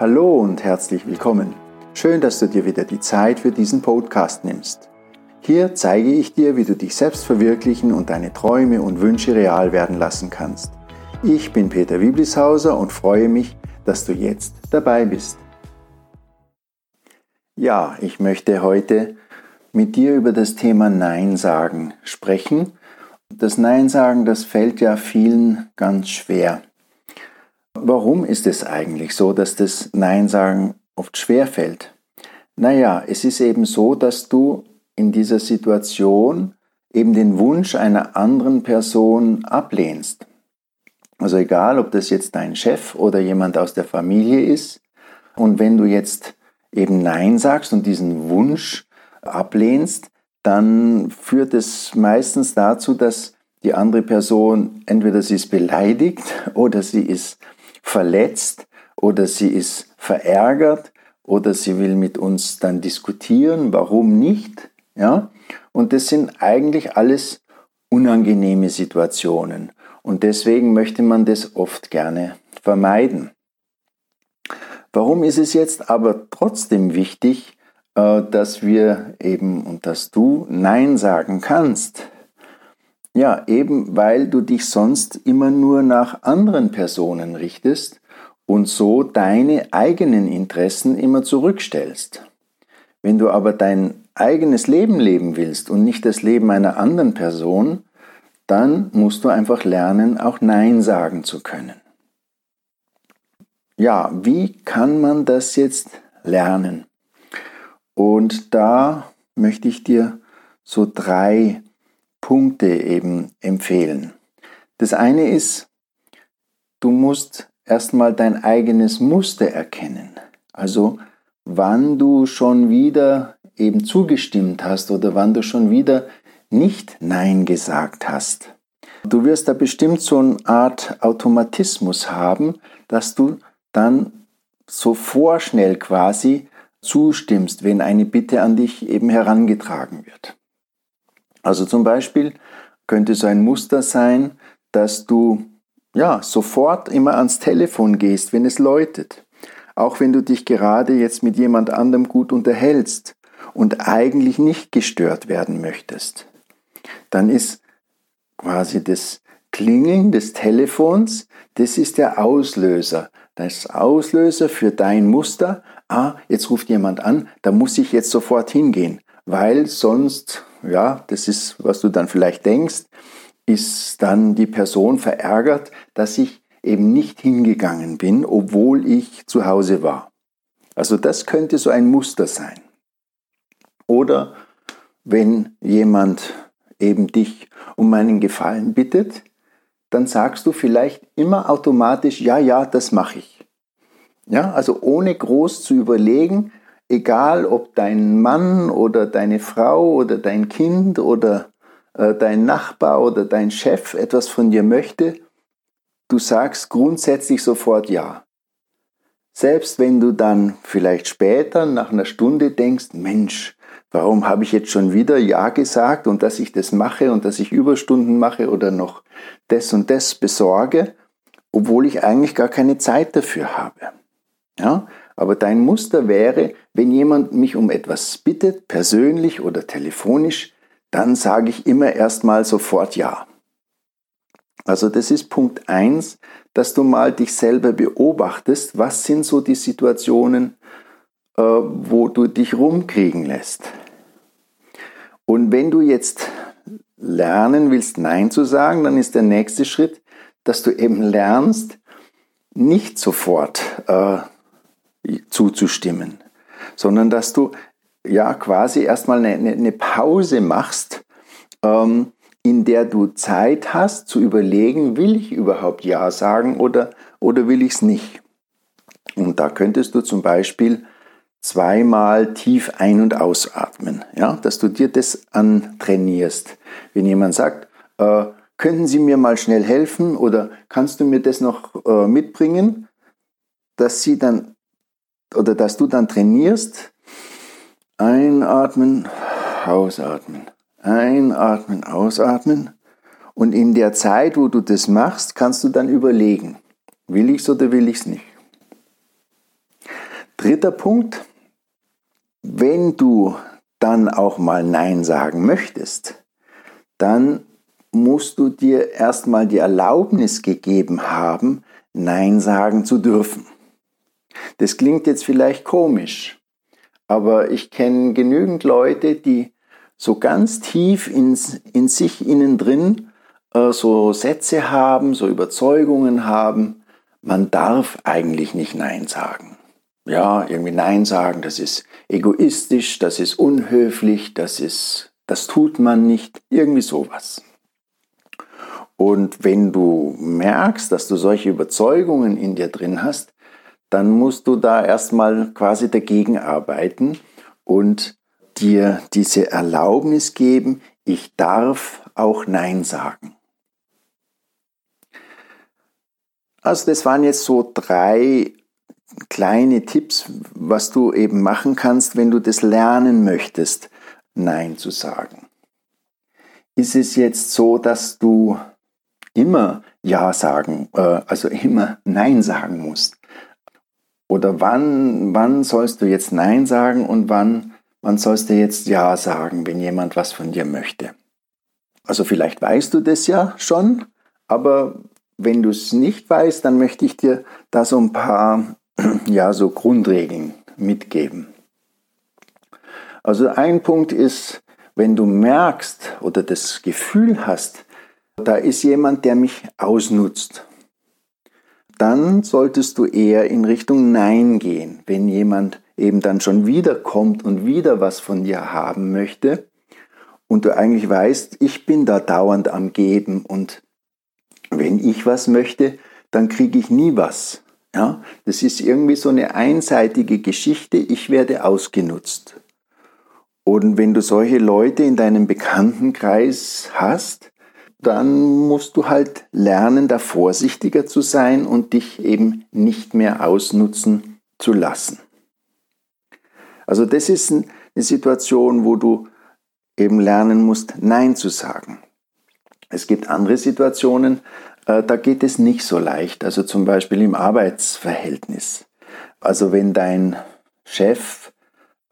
Hallo und herzlich willkommen. Schön, dass du dir wieder die Zeit für diesen Podcast nimmst. Hier zeige ich dir, wie du dich selbst verwirklichen und deine Träume und Wünsche real werden lassen kannst. Ich bin Peter Wiblishauser und freue mich, dass du jetzt dabei bist. Ja, ich möchte heute mit dir über das Thema Nein sagen sprechen. Das Nein sagen, das fällt ja vielen ganz schwer. Warum ist es eigentlich so, dass das Nein sagen oft schwer fällt? Naja, es ist eben so, dass du in dieser Situation eben den Wunsch einer anderen Person ablehnst. Also egal, ob das jetzt dein Chef oder jemand aus der Familie ist. Und wenn du jetzt eben Nein sagst und diesen Wunsch ablehnst, dann führt es meistens dazu, dass die andere Person entweder sie ist beleidigt oder sie ist verletzt oder sie ist verärgert oder sie will mit uns dann diskutieren, warum nicht, ja? Und das sind eigentlich alles unangenehme Situationen und deswegen möchte man das oft gerne vermeiden. Warum ist es jetzt aber trotzdem wichtig, äh, dass wir eben und dass du Nein sagen kannst? Ja, eben weil du dich sonst immer nur nach anderen Personen richtest und so deine eigenen Interessen immer zurückstellst. Wenn du aber dein eigenes Leben leben willst und nicht das Leben einer anderen Person, dann musst du einfach lernen, auch Nein sagen zu können. Ja, wie kann man das jetzt lernen? Und da möchte ich dir so drei Punkte eben empfehlen. Das eine ist, du musst erstmal dein eigenes Muster erkennen. Also wann du schon wieder eben zugestimmt hast oder wann du schon wieder nicht Nein gesagt hast. Du wirst da bestimmt so eine Art Automatismus haben, dass du dann so vorschnell quasi zustimmst, wenn eine Bitte an dich eben herangetragen wird. Also zum Beispiel könnte so ein Muster sein, dass du ja sofort immer ans Telefon gehst, wenn es läutet. Auch wenn du dich gerade jetzt mit jemand anderem gut unterhältst und eigentlich nicht gestört werden möchtest. Dann ist quasi das Klingeln des Telefons, das ist der Auslöser. Das Auslöser für dein Muster. Ah, jetzt ruft jemand an, da muss ich jetzt sofort hingehen, weil sonst ja, das ist, was du dann vielleicht denkst, ist dann die Person verärgert, dass ich eben nicht hingegangen bin, obwohl ich zu Hause war. Also das könnte so ein Muster sein. Oder wenn jemand eben dich um einen Gefallen bittet, dann sagst du vielleicht immer automatisch, ja, ja, das mache ich. Ja, also ohne groß zu überlegen, egal ob dein Mann oder deine Frau oder dein Kind oder äh, dein Nachbar oder dein Chef etwas von dir möchte, du sagst grundsätzlich sofort ja. Selbst wenn du dann vielleicht später nach einer Stunde denkst, Mensch, warum habe ich jetzt schon wieder Ja gesagt und dass ich das mache und dass ich Überstunden mache oder noch das und das besorge, obwohl ich eigentlich gar keine Zeit dafür habe. Ja? Aber dein Muster wäre, wenn jemand mich um etwas bittet, persönlich oder telefonisch, dann sage ich immer erstmal sofort Ja. Also das ist Punkt eins, dass du mal dich selber beobachtest, was sind so die Situationen, äh, wo du dich rumkriegen lässt. Und wenn du jetzt lernen willst, Nein zu sagen, dann ist der nächste Schritt, dass du eben lernst, nicht sofort äh, zuzustimmen, sondern dass du ja quasi erstmal eine, eine Pause machst, ähm, in der du Zeit hast zu überlegen, will ich überhaupt Ja sagen oder, oder will ich es nicht. Und da könntest du zum Beispiel zweimal tief ein- und ausatmen, ja, dass du dir das antrainierst. Wenn jemand sagt, äh, könnten Sie mir mal schnell helfen oder kannst du mir das noch äh, mitbringen, dass sie dann oder dass du dann trainierst, einatmen, ausatmen, einatmen, ausatmen. Und in der Zeit, wo du das machst, kannst du dann überlegen, will ich es oder will ich es nicht. Dritter Punkt, wenn du dann auch mal Nein sagen möchtest, dann musst du dir erstmal die Erlaubnis gegeben haben, Nein sagen zu dürfen. Das klingt jetzt vielleicht komisch, aber ich kenne genügend Leute, die so ganz tief in, in sich innen drin äh, so Sätze haben, so Überzeugungen haben, man darf eigentlich nicht Nein sagen. Ja, irgendwie Nein sagen, das ist egoistisch, das ist unhöflich, das ist, das tut man nicht, irgendwie sowas. Und wenn du merkst, dass du solche Überzeugungen in dir drin hast, dann musst du da erstmal quasi dagegen arbeiten und dir diese Erlaubnis geben, ich darf auch Nein sagen. Also das waren jetzt so drei kleine Tipps, was du eben machen kannst, wenn du das lernen möchtest, Nein zu sagen. Ist es jetzt so, dass du immer Ja sagen, äh, also immer Nein sagen musst? Oder wann, wann sollst du jetzt Nein sagen und wann, wann sollst du jetzt Ja sagen, wenn jemand was von dir möchte? Also vielleicht weißt du das ja schon, aber wenn du es nicht weißt, dann möchte ich dir da so ein paar ja, so Grundregeln mitgeben. Also ein Punkt ist, wenn du merkst oder das Gefühl hast, da ist jemand, der mich ausnutzt, dann solltest du eher in Richtung Nein gehen. Wenn jemand eben dann schon wieder kommt und wieder was von dir haben möchte und du eigentlich weißt, ich bin da dauernd am Geben und wenn ich was möchte, dann kriege ich nie was. Ja, das ist irgendwie so eine einseitige Geschichte, ich werde ausgenutzt. Und wenn du solche Leute in deinem Bekanntenkreis hast, dann musst du halt lernen, da vorsichtiger zu sein und dich eben nicht mehr ausnutzen zu lassen. Also das ist eine Situation, wo du eben lernen musst, Nein zu sagen. Es gibt andere Situationen, äh, da geht es nicht so leicht. Also zum Beispiel im Arbeitsverhältnis. Also wenn dein Chef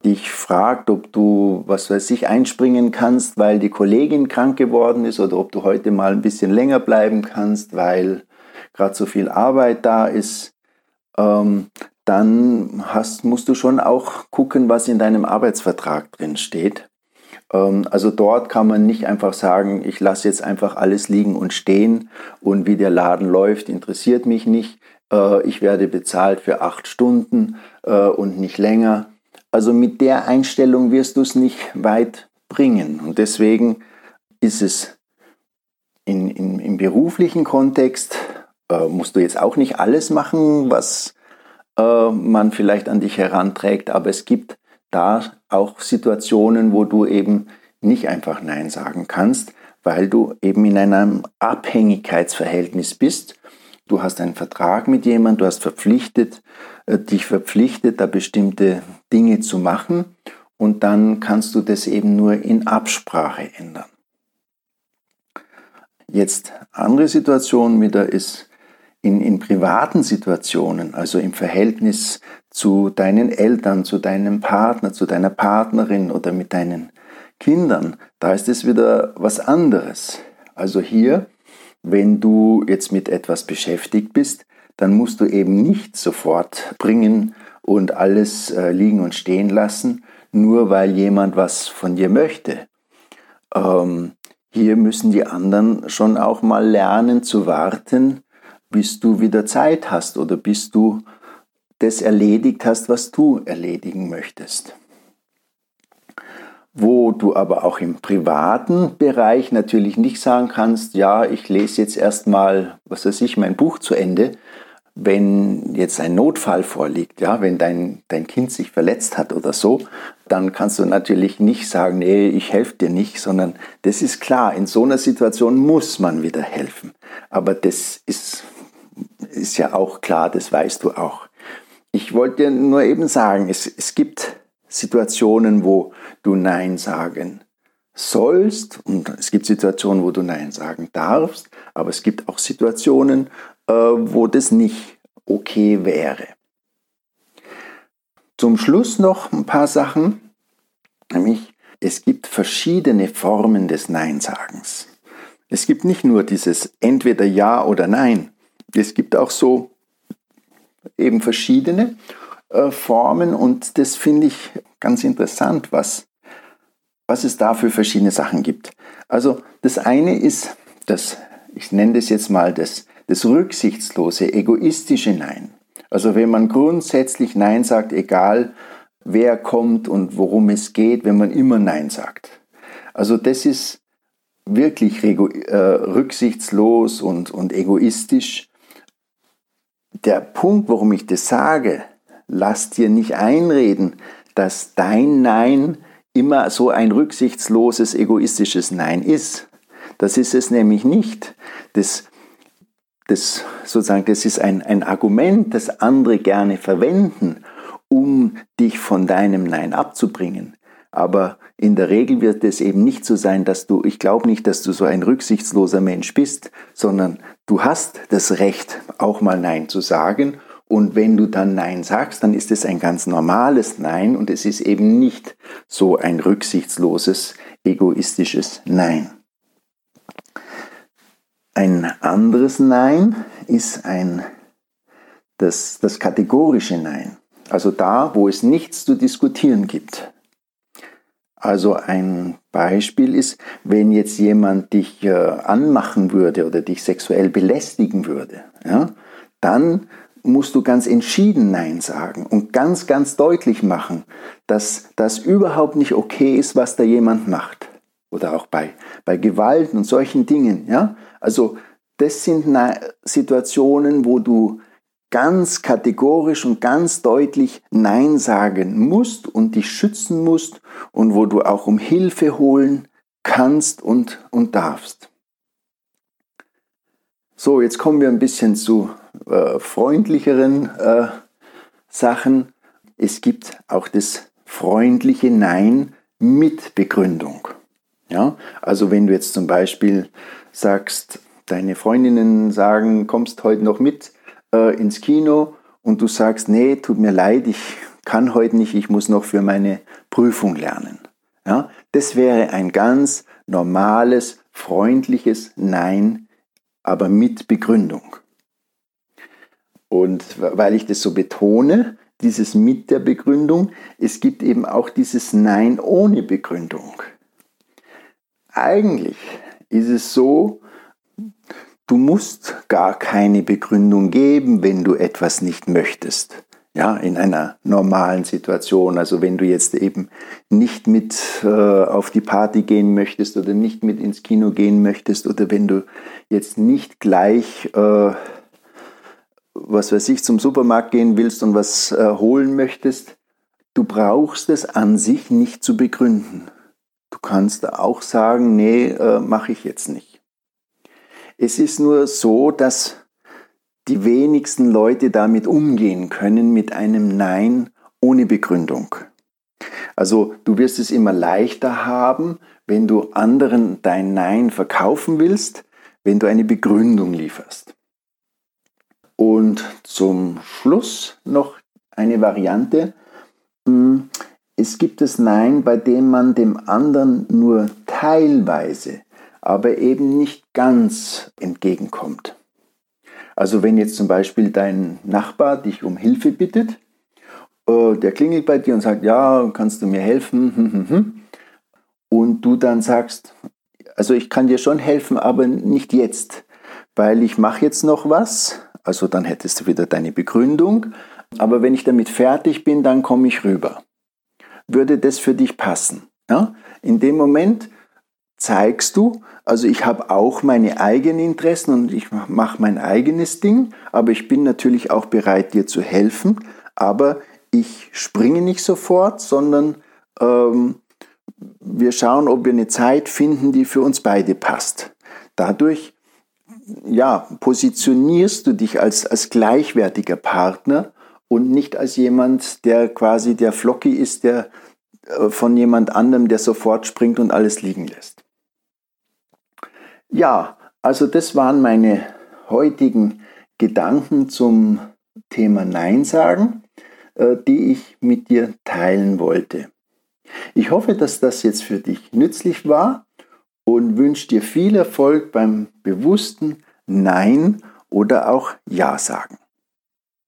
dich fragt, ob du, was weiß ich, einspringen kannst, weil die Kollegin krank geworden ist oder ob du heute mal ein bisschen länger bleiben kannst, weil gerade so viel Arbeit da ist, ähm, dann hast, musst du schon auch gucken, was in deinem Arbeitsvertrag drin steht. Ähm, also dort kann man nicht einfach sagen, ich lasse jetzt einfach alles liegen und stehen und wie der Laden läuft, interessiert mich nicht. Äh, ich werde bezahlt für acht Stunden äh, und nicht länger. Also mit der Einstellung wirst du es nicht weit bringen. Und deswegen ist es in, in, im beruflichen Kontext, äh, musst du jetzt auch nicht alles machen, was man vielleicht an dich heranträgt, aber es gibt da auch Situationen, wo du eben nicht einfach Nein sagen kannst, weil du eben in einem Abhängigkeitsverhältnis bist. Du hast einen Vertrag mit jemandem, du hast verpflichtet, äh, dich verpflichtet, da bestimmte Dinge zu machen und dann kannst du das eben nur in Absprache ändern. Jetzt andere Situation wieder ist in, in privaten Situationen, also im Verhältnis zu deinen Eltern, zu deinem Partner, zu deiner Partnerin oder mit deinen Kindern, da ist es wieder was anderes. Also hier, wenn du jetzt mit etwas beschäftigt bist, dann musst du eben nicht sofort bringen und alles äh, liegen und stehen lassen, nur weil jemand was von dir möchte. Ähm, hier müssen die anderen schon auch mal lernen zu warten, bis du wieder Zeit hast oder bis du das erledigt hast, was du erledigen möchtest. Wo du aber auch im privaten Bereich natürlich nicht sagen kannst, ja, ich lese jetzt erstmal, was weiß ich, mein Buch zu Ende, wenn jetzt ein Notfall vorliegt, ja, wenn dein, dein Kind sich verletzt hat oder so, dann kannst du natürlich nicht sagen, nee, ich helfe dir nicht, sondern das ist klar, in so einer Situation muss man wieder helfen. Aber das ist ist ja auch klar, das weißt du auch. Ich wollte dir nur eben sagen, es, es gibt Situationen, wo du Nein sagen sollst und es gibt Situationen, wo du Nein sagen darfst, aber es gibt auch Situationen, wo das nicht okay wäre. Zum Schluss noch ein paar Sachen, nämlich es gibt verschiedene Formen des Neinsagens. Es gibt nicht nur dieses entweder Ja oder Nein. Es gibt auch so eben verschiedene äh, Formen und das finde ich ganz interessant, was, was es da für verschiedene Sachen gibt. Also das eine ist das, ich nenne das jetzt mal das, das rücksichtslose, egoistische Nein. Also wenn man grundsätzlich Nein sagt, egal wer kommt und worum es geht, wenn man immer Nein sagt. Also das ist wirklich äh, rücksichtslos und, und egoistisch. Der Punkt, warum ich das sage, lass dir nicht einreden, dass dein Nein immer so ein rücksichtsloses, egoistisches Nein ist. Das ist es nämlich nicht. Das, das, sozusagen, das ist ein, ein Argument, das andere gerne verwenden, um dich von deinem Nein abzubringen. Aber in der Regel wird es eben nicht so sein, dass du, ich glaube nicht, dass du so ein rücksichtsloser Mensch bist, sondern du hast das Recht, auch mal Nein zu sagen. Und wenn du dann Nein sagst, dann ist es ein ganz normales Nein und es ist eben nicht so ein rücksichtsloses, egoistisches Nein. Ein anderes Nein ist ein, das, das kategorische Nein. Also da, wo es nichts zu diskutieren gibt. Also ein Beispiel ist, wenn jetzt jemand dich äh, anmachen würde oder dich sexuell belästigen würde, ja, dann musst du ganz entschieden Nein sagen und ganz, ganz deutlich machen, dass das überhaupt nicht okay ist, was da jemand macht. Oder auch bei, bei Gewalt und solchen Dingen. Ja? Also das sind Situationen, wo du ganz kategorisch und ganz deutlich Nein sagen musst und dich schützen musst und wo du auch um Hilfe holen kannst und, und darfst. So, jetzt kommen wir ein bisschen zu äh, freundlicheren äh, Sachen. Es gibt auch das freundliche Nein mit Begründung. Ja? Also wenn du jetzt zum Beispiel sagst, deine Freundinnen sagen, kommst heute noch mit, äh, ins Kino und du sagst, nee, tut mir leid, ich kann heute nicht, ich muss noch für meine Prüfung lernen. Ja, das wäre ein ganz normales, freundliches Nein, aber mit Begründung. Und weil ich das so betone, dieses mit der Begründung, es gibt eben auch dieses Nein ohne Begründung. Eigentlich ist es so, Du musst gar keine Begründung geben, wenn du etwas nicht möchtest. Ja, in einer normalen Situation. Also wenn du jetzt eben nicht mit äh, auf die Party gehen möchtest oder nicht mit ins Kino gehen möchtest oder wenn du jetzt nicht gleich, äh, was weiß ich, zum Supermarkt gehen willst und was äh, holen möchtest, du brauchst es an sich nicht zu begründen. Du kannst auch sagen, nee, äh, mache ich jetzt nicht. Es ist nur so, dass die wenigsten Leute damit umgehen können mit einem Nein ohne Begründung. Also du wirst es immer leichter haben, wenn du anderen dein Nein verkaufen willst, wenn du eine Begründung lieferst. Und zum Schluss noch eine Variante. Es gibt das Nein, bei dem man dem anderen nur teilweise aber eben nicht ganz entgegenkommt. Also wenn jetzt zum Beispiel dein Nachbar dich um Hilfe bittet, äh, der klingelt bei dir und sagt, ja, kannst du mir helfen? Hm, hm, hm, und du dann sagst, also ich kann dir schon helfen, aber nicht jetzt, weil ich mache jetzt noch was. Also dann hättest du wieder deine Begründung. Aber wenn ich damit fertig bin, dann komme ich rüber. Würde das für dich passen? Ja? In dem Moment zeigst du, also ich habe auch meine eigenen Interessen und ich mache mein eigenes Ding, aber ich bin natürlich auch bereit, dir zu helfen, aber ich springe nicht sofort, sondern ähm, wir schauen, ob wir eine Zeit finden, die für uns beide passt. Dadurch ja, positionierst du dich als, als gleichwertiger Partner und nicht als jemand, der quasi der Flocki ist, der äh, von jemand anderem, der sofort springt und alles liegen lässt. Ja, also das waren meine heutigen Gedanken zum Thema Nein sagen. äh, die ich mit dir teilen wollte. Ich hoffe, dass das jetzt für dich nützlich war und wünsche dir viel Erfolg beim bewussten Nein oder auch Ja sagen.